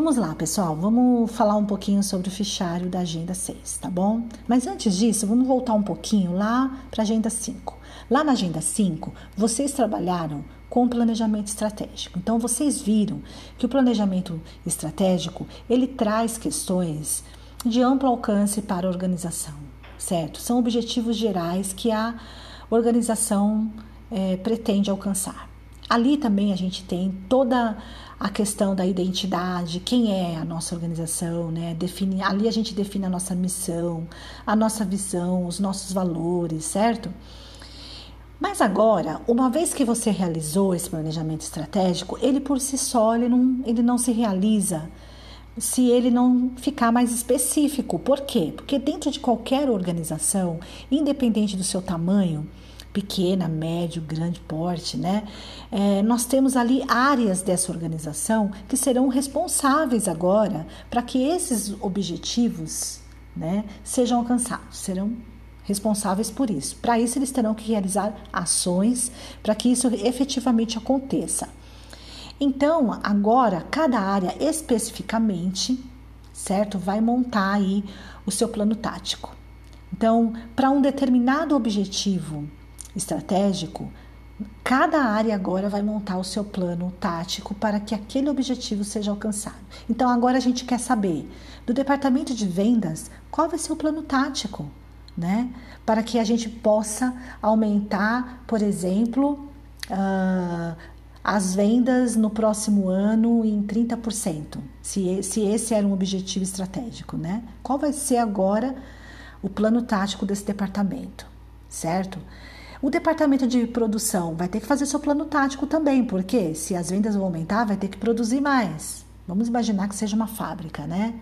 Vamos lá, pessoal, vamos falar um pouquinho sobre o fichário da Agenda 6, tá bom? Mas antes disso, vamos voltar um pouquinho lá para a Agenda 5. Lá na Agenda 5, vocês trabalharam com planejamento estratégico. Então, vocês viram que o planejamento estratégico, ele traz questões de amplo alcance para a organização, certo? São objetivos gerais que a organização é, pretende alcançar. Ali também a gente tem toda a questão da identidade, quem é a nossa organização, né? Define, ali a gente define a nossa missão, a nossa visão, os nossos valores, certo? Mas agora, uma vez que você realizou esse planejamento estratégico, ele por si só ele não, ele não se realiza se ele não ficar mais específico. Por quê? Porque dentro de qualquer organização, independente do seu tamanho, pequena, médio, grande porte, né? É, nós temos ali áreas dessa organização que serão responsáveis agora para que esses objetivos, né, sejam alcançados, serão responsáveis por isso. Para isso, eles terão que realizar ações para que isso efetivamente aconteça. Então, agora, cada área especificamente, certo, vai montar aí o seu plano tático. Então, para um determinado objetivo estratégico, cada área agora vai montar o seu plano tático para que aquele objetivo seja alcançado. Então agora a gente quer saber do departamento de vendas qual vai ser o plano tático, né? Para que a gente possa aumentar, por exemplo, uh, as vendas no próximo ano em 30%, se, se esse era um objetivo estratégico, né? Qual vai ser agora o plano tático desse departamento, certo? O departamento de produção vai ter que fazer seu plano tático também, porque se as vendas vão aumentar, vai ter que produzir mais. Vamos imaginar que seja uma fábrica, né?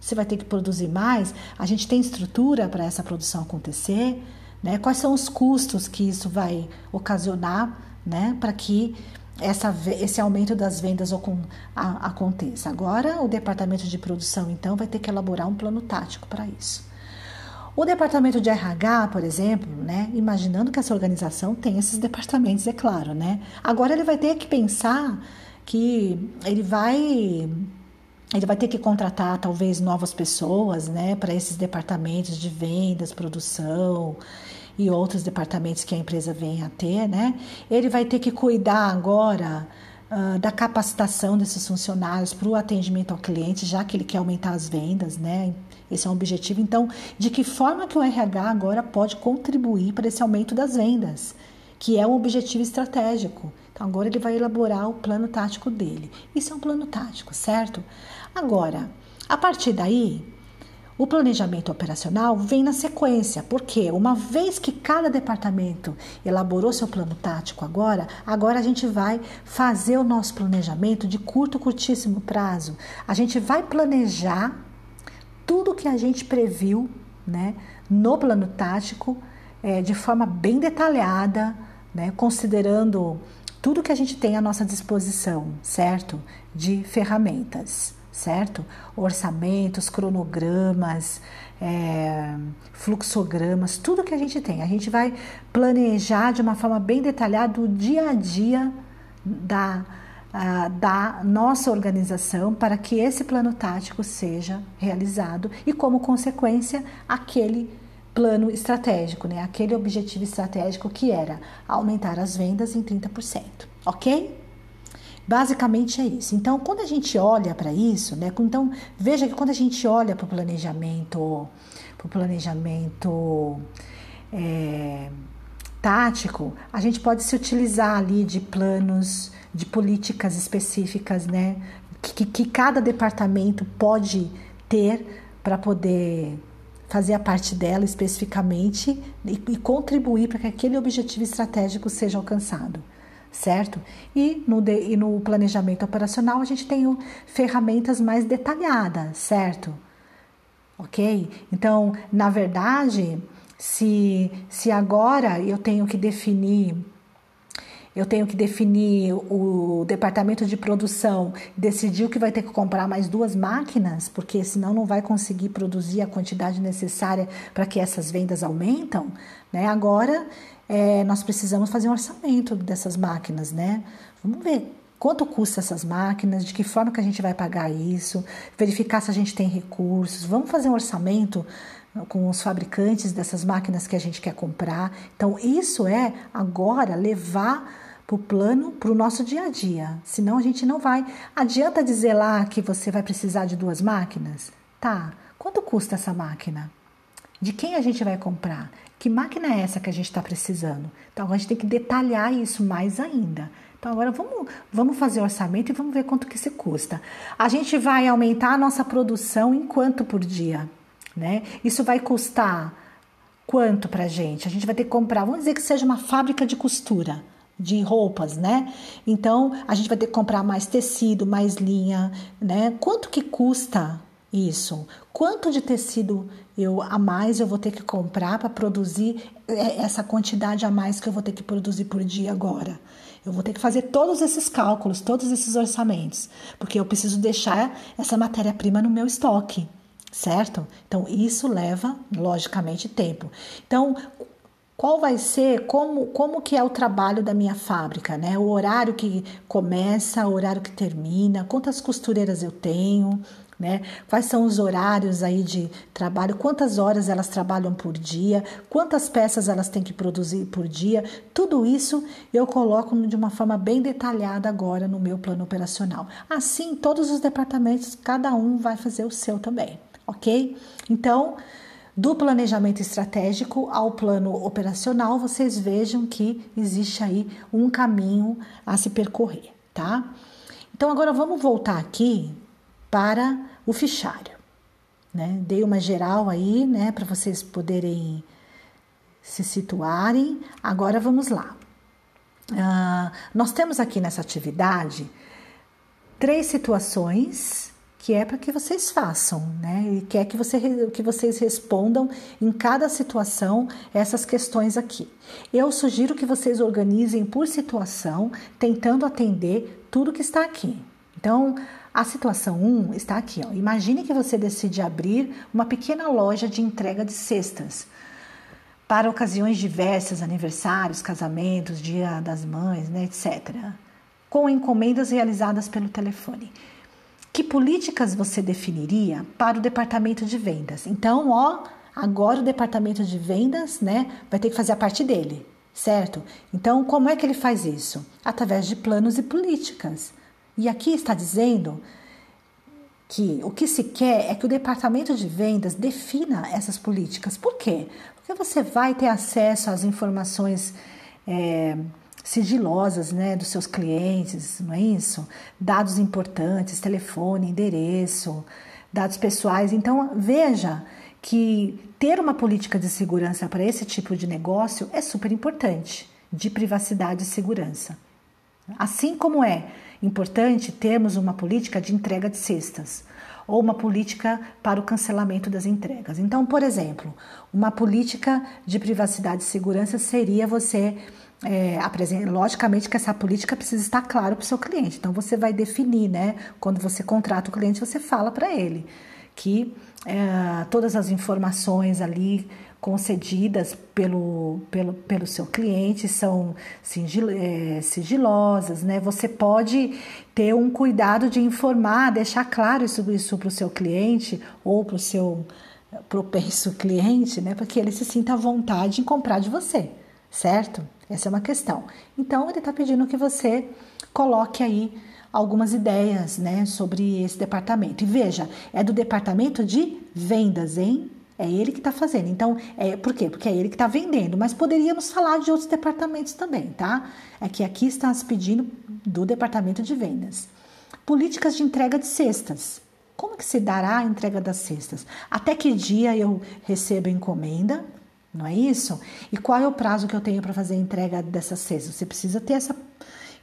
Você vai ter que produzir mais. A gente tem estrutura para essa produção acontecer, né? Quais são os custos que isso vai ocasionar, né? Para que essa, esse aumento das vendas aconteça. Agora, o departamento de produção, então, vai ter que elaborar um plano tático para isso. O departamento de RH, por exemplo, né, imaginando que essa organização tem esses departamentos, é claro, né? Agora ele vai ter que pensar que ele vai ele vai ter que contratar talvez novas pessoas, né, para esses departamentos de vendas, produção e outros departamentos que a empresa vem a ter, né? Ele vai ter que cuidar agora uh, da capacitação desses funcionários para o atendimento ao cliente, já que ele quer aumentar as vendas, né? Esse é um objetivo. Então, de que forma que o RH agora pode contribuir para esse aumento das vendas, que é um objetivo estratégico. Então, agora ele vai elaborar o plano tático dele. Isso é um plano tático, certo? Agora, a partir daí, o planejamento operacional vem na sequência, porque uma vez que cada departamento elaborou seu plano tático agora, agora a gente vai fazer o nosso planejamento de curto, curtíssimo prazo. A gente vai planejar tudo que a gente previu né, no plano tático é, de forma bem detalhada, né, considerando tudo que a gente tem à nossa disposição, certo? De ferramentas certo? Orçamentos, cronogramas, é, fluxogramas, tudo que a gente tem. A gente vai planejar de uma forma bem detalhada o dia a dia da, a, da nossa organização para que esse plano tático seja realizado e, como consequência, aquele plano estratégico, né? aquele objetivo estratégico que era aumentar as vendas em 30%, ok? Basicamente é isso. Então, quando a gente olha para isso, né? Então, veja que quando a gente olha para o planejamento, para o planejamento é, tático, a gente pode se utilizar ali de planos, de políticas específicas, né? Que, que cada departamento pode ter para poder fazer a parte dela especificamente e, e contribuir para que aquele objetivo estratégico seja alcançado certo? E no, de, e no planejamento operacional a gente tem ferramentas mais detalhadas, certo? Ok? Então, na verdade, se, se agora eu tenho que definir eu tenho que definir o departamento de produção, decidiu que vai ter que comprar mais duas máquinas, porque senão não vai conseguir produzir a quantidade necessária para que essas vendas aumentam, né? Agora é, nós precisamos fazer um orçamento dessas máquinas, né? Vamos ver quanto custa essas máquinas, de que forma que a gente vai pagar isso, verificar se a gente tem recursos, vamos fazer um orçamento com os fabricantes dessas máquinas que a gente quer comprar. Então, isso é agora levar para o plano, para o nosso dia a dia. Senão a gente não vai. Adianta dizer lá que você vai precisar de duas máquinas? Tá. Quanto custa essa máquina? De quem a gente vai comprar? Que máquina é essa que a gente está precisando? Então a gente tem que detalhar isso mais ainda. Então agora vamos, vamos fazer o orçamento e vamos ver quanto que se custa. A gente vai aumentar a nossa produção em quanto por dia? Né? Isso vai custar quanto para a gente? A gente vai ter que comprar, vamos dizer que seja uma fábrica de costura de roupas, né? Então a gente vai ter que comprar mais tecido, mais linha, né? Quanto que custa isso? Quanto de tecido eu a mais eu vou ter que comprar para produzir é, essa quantidade a mais que eu vou ter que produzir por dia agora? Eu vou ter que fazer todos esses cálculos, todos esses orçamentos, porque eu preciso deixar essa matéria-prima no meu estoque certo? Então isso leva logicamente tempo. Então qual vai ser, como, como que é o trabalho da minha fábrica, né? O horário que começa, o horário que termina, quantas costureiras eu tenho, né? Quais são os horários aí de trabalho, quantas horas elas trabalham por dia, quantas peças elas têm que produzir por dia, tudo isso eu coloco de uma forma bem detalhada agora no meu plano operacional. Assim, todos os departamentos, cada um vai fazer o seu também ok? Então, do planejamento estratégico ao plano operacional, vocês vejam que existe aí um caminho a se percorrer, tá? Então, agora vamos voltar aqui para o fichário, né? Dei uma geral aí, né, para vocês poderem se situarem. Agora vamos lá. Uh, nós temos aqui nessa atividade três situações que é para que vocês façam, né? E quer que, você, que vocês respondam em cada situação essas questões aqui. Eu sugiro que vocês organizem por situação, tentando atender tudo que está aqui. Então, a situação 1 está aqui. Ó. Imagine que você decide abrir uma pequena loja de entrega de cestas para ocasiões diversas, aniversários, casamentos, dia das mães, né, etc. Com encomendas realizadas pelo telefone. Que políticas você definiria para o departamento de vendas? Então, ó, agora o departamento de vendas, né, vai ter que fazer a parte dele, certo? Então, como é que ele faz isso? Através de planos e políticas. E aqui está dizendo que o que se quer é que o departamento de vendas defina essas políticas. Por quê? Porque você vai ter acesso às informações. É, sigilosas né, dos seus clientes, não é isso? Dados importantes, telefone, endereço, dados pessoais. Então, veja que ter uma política de segurança para esse tipo de negócio é super importante, de privacidade e segurança. Assim como é importante termos uma política de entrega de cestas ou uma política para o cancelamento das entregas. Então, por exemplo, uma política de privacidade e segurança seria você é, logicamente que essa política precisa estar claro para o seu cliente. Então você vai definir, né? Quando você contrata o cliente, você fala para ele que é, todas as informações ali concedidas pelo, pelo, pelo seu cliente são sigil, é, sigilosas, né? Você pode ter um cuidado de informar, deixar claro isso, isso para o seu cliente ou para o seu propenso cliente, né? Para que ele se sinta à vontade em comprar de você, certo? Essa é uma questão. Então, ele está pedindo que você coloque aí algumas ideias né, sobre esse departamento. E veja, é do departamento de vendas, hein? É ele que está fazendo. Então, é, por quê? Porque é ele que está vendendo. Mas poderíamos falar de outros departamentos também, tá? É que aqui está se pedindo do departamento de vendas. Políticas de entrega de cestas. Como que se dará a entrega das cestas? Até que dia eu recebo encomenda? Não é isso? E qual é o prazo que eu tenho para fazer a entrega dessas cestas? Você precisa ter essa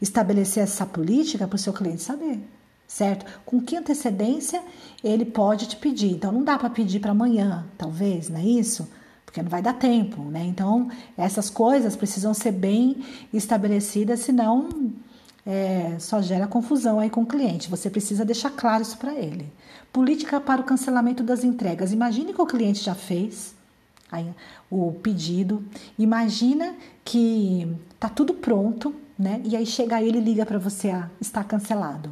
estabelecer essa política para o seu cliente saber, certo? Com que antecedência ele pode te pedir? Então não dá para pedir para amanhã, talvez, não é isso? Porque não vai dar tempo, né? Então essas coisas precisam ser bem estabelecidas, senão é, só gera confusão aí com o cliente. Você precisa deixar claro isso para ele. Política para o cancelamento das entregas. Imagine que o cliente já fez o pedido. Imagina que tá tudo pronto, né? E aí chega ele e liga para você, ah, está cancelado.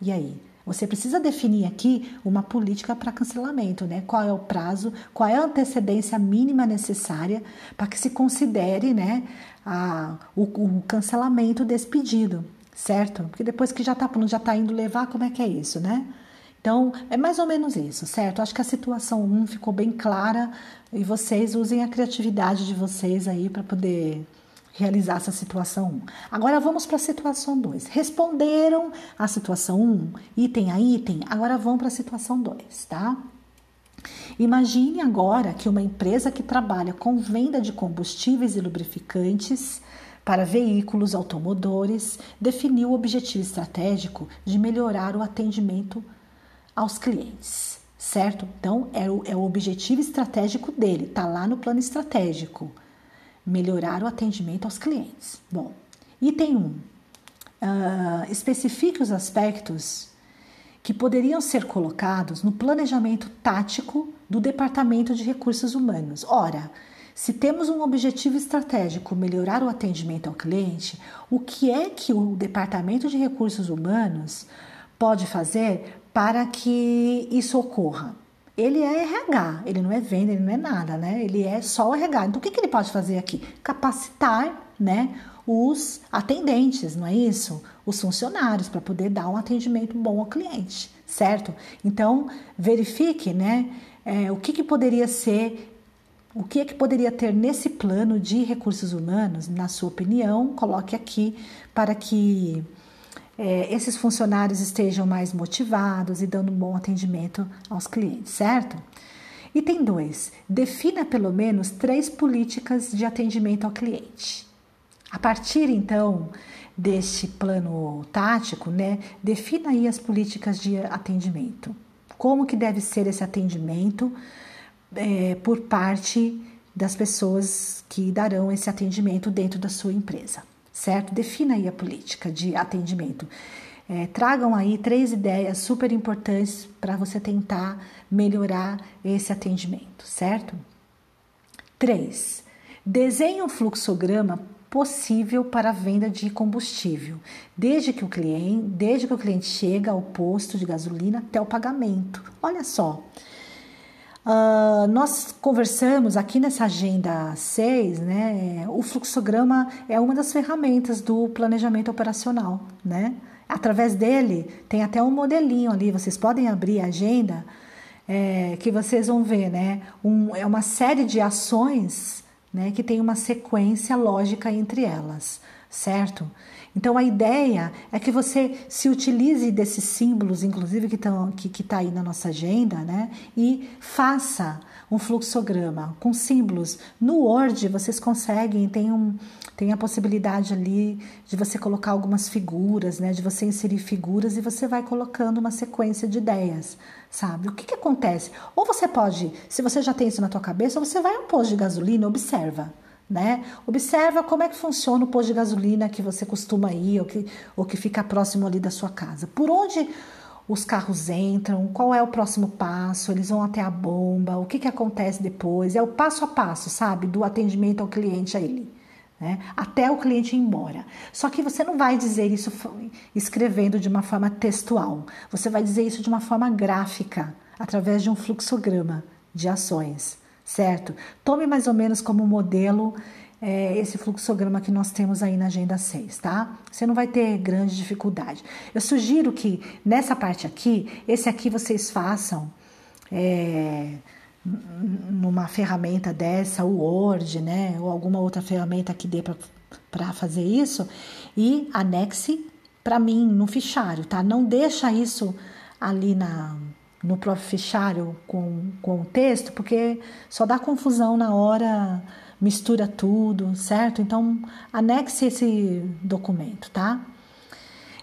E aí? Você precisa definir aqui uma política para cancelamento, né? Qual é o prazo, qual é a antecedência mínima necessária para que se considere, né, a, o, o, cancelamento desse pedido, certo? Porque depois que já está já tá indo levar, como é que é isso, né? Então, é mais ou menos isso, certo? Acho que a situação 1 um ficou bem clara e vocês usem a criatividade de vocês aí para poder realizar essa situação 1. Agora vamos para a situação 2. Responderam a situação 1, item a item, agora vamos para a situação 2, tá? Imagine agora que uma empresa que trabalha com venda de combustíveis e lubrificantes para veículos automotores definiu o objetivo estratégico de melhorar o atendimento aos clientes, certo? Então, é o, é o objetivo estratégico dele, está lá no plano estratégico melhorar o atendimento aos clientes. Bom, item 1. Um, uh, especifique os aspectos que poderiam ser colocados no planejamento tático do Departamento de Recursos Humanos. Ora, se temos um objetivo estratégico melhorar o atendimento ao cliente, o que é que o Departamento de Recursos Humanos pode fazer para que isso ocorra? ele é RH, ele não é venda, ele não é nada, né? Ele é só RH. Então, o que, que ele pode fazer aqui? Capacitar, né? Os atendentes, não é isso? Os funcionários, para poder dar um atendimento bom ao cliente, certo? Então, verifique, né? É, o que, que poderia ser o que é que poderia ter nesse plano de recursos humanos, na sua opinião? Coloque aqui para que é, esses funcionários estejam mais motivados e dando um bom atendimento aos clientes, certo? Item 2. Defina pelo menos três políticas de atendimento ao cliente. A partir então deste plano tático, né, defina aí as políticas de atendimento. Como que deve ser esse atendimento é, por parte das pessoas que darão esse atendimento dentro da sua empresa certo? Defina aí a política de atendimento. É, tragam aí três ideias super importantes para você tentar melhorar esse atendimento, certo? Três, desenhe um fluxograma possível para a venda de combustível, desde que o cliente, desde que o cliente chega ao posto de gasolina até o pagamento. Olha só, Uh, nós conversamos aqui nessa agenda 6, né? O fluxograma é uma das ferramentas do planejamento operacional, né? Através dele tem até um modelinho ali, vocês podem abrir a agenda é, que vocês vão ver, né? Um, é uma série de ações né, que tem uma sequência lógica entre elas, certo? Então a ideia é que você se utilize desses símbolos, inclusive que estão que está aí na nossa agenda, né? E faça um fluxograma com símbolos. No Word vocês conseguem, tem, um, tem a possibilidade ali de você colocar algumas figuras, né? De você inserir figuras e você vai colocando uma sequência de ideias, sabe? O que, que acontece? Ou você pode, se você já tem isso na tua cabeça, você vai a um posto de gasolina, observa né? Observa como é que funciona o posto de gasolina que você costuma ir ou que, ou que fica próximo ali da sua casa. Por onde os carros entram, qual é o próximo passo, eles vão até a bomba, o que, que acontece depois, é o passo a passo, sabe, do atendimento ao cliente a ele. Né? Até o cliente ir embora. Só que você não vai dizer isso escrevendo de uma forma textual, você vai dizer isso de uma forma gráfica, através de um fluxograma de ações certo? Tome mais ou menos como modelo é, esse fluxograma que nós temos aí na Agenda 6, tá? Você não vai ter grande dificuldade. Eu sugiro que nessa parte aqui, esse aqui vocês façam é, numa ferramenta dessa, o Word, né? Ou alguma outra ferramenta que dê para fazer isso e anexe para mim no fichário, tá? Não deixa isso ali na no próprio fichário com, com o texto, porque só dá confusão na hora, mistura tudo, certo? Então, anexe esse documento, tá?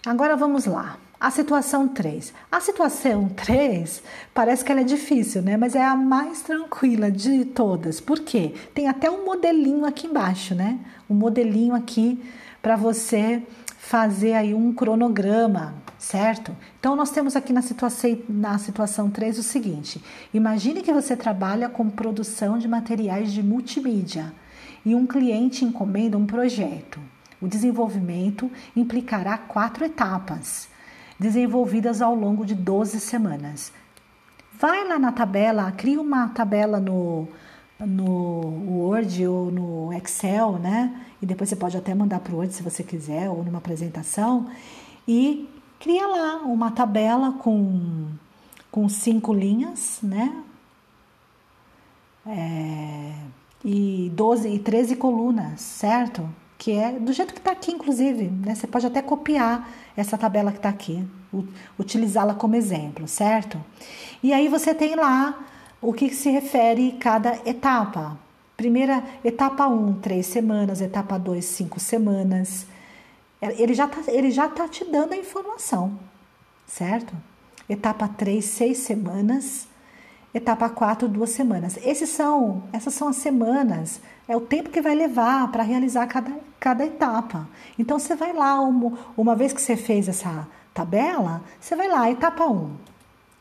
Agora vamos lá. A situação 3. A situação 3 parece que ela é difícil, né? Mas é a mais tranquila de todas. Por quê? Tem até um modelinho aqui embaixo, né? Um modelinho aqui para você fazer aí um cronograma, certo? Então, nós temos aqui na situação, na situação 3 o seguinte: imagine que você trabalha com produção de materiais de multimídia e um cliente encomenda um projeto. O desenvolvimento implicará quatro etapas, desenvolvidas ao longo de 12 semanas. Vai lá na tabela, cria uma tabela no, no Word ou no Excel, né? E depois você pode até mandar para o Word se você quiser, ou numa apresentação, e cria lá uma tabela com, com cinco linhas, né? É, e 12 e 13 colunas, certo? Que é do jeito que está aqui, inclusive, né? Você pode até copiar essa tabela que está aqui, utilizá-la como exemplo, certo? E aí você tem lá o que se refere cada etapa. Primeira etapa 1, um, 3 semanas, etapa 2, 5 semanas. Ele já está ele já tá te dando a informação, certo? Etapa 3, 6 semanas. Etapa 4, duas semanas. Esses são, essas são as semanas, é o tempo que vai levar para realizar cada, cada etapa. Então você vai lá, uma, uma vez que você fez essa tabela, você vai lá, etapa 1.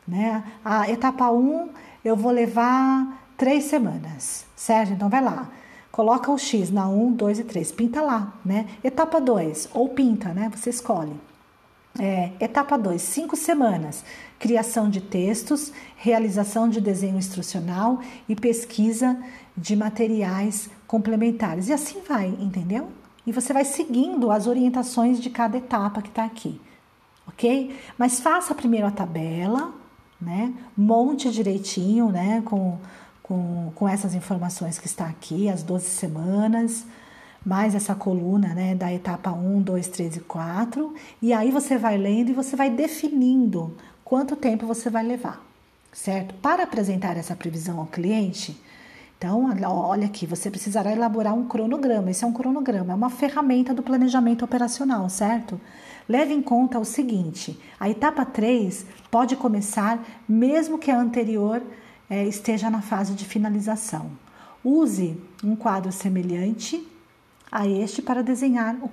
Né? A etapa 1 eu vou levar três semanas, certo? Então vai lá. Coloca o X na 1, 2 e 3. Pinta lá, né? Etapa 2, ou pinta, né? Você escolhe. É, etapa 2, 5 semanas. Criação de textos, realização de desenho instrucional e pesquisa de materiais complementares. E assim vai, entendeu? E você vai seguindo as orientações de cada etapa que está aqui, ok? Mas faça primeiro a tabela, né? Monte direitinho, né? Com, com, com essas informações que está aqui, as 12 semanas, mais essa coluna, né? Da etapa 1, 2, 3 e 4. E aí você vai lendo e você vai definindo quanto tempo você vai levar, certo? Para apresentar essa previsão ao cliente, então, olha aqui, você precisará elaborar um cronograma. Esse é um cronograma, é uma ferramenta do planejamento operacional, certo? Leve em conta o seguinte: a etapa 3 pode começar mesmo que a anterior é, esteja na fase de finalização. Use um quadro semelhante a este para desenhar o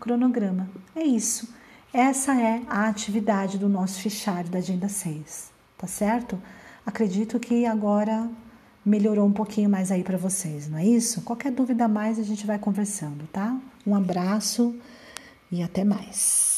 cronograma. É isso. Essa é a atividade do nosso fichário da Agenda 6, tá certo? Acredito que agora melhorou um pouquinho mais aí para vocês, não é isso? Qualquer dúvida mais a gente vai conversando, tá? Um abraço e até mais.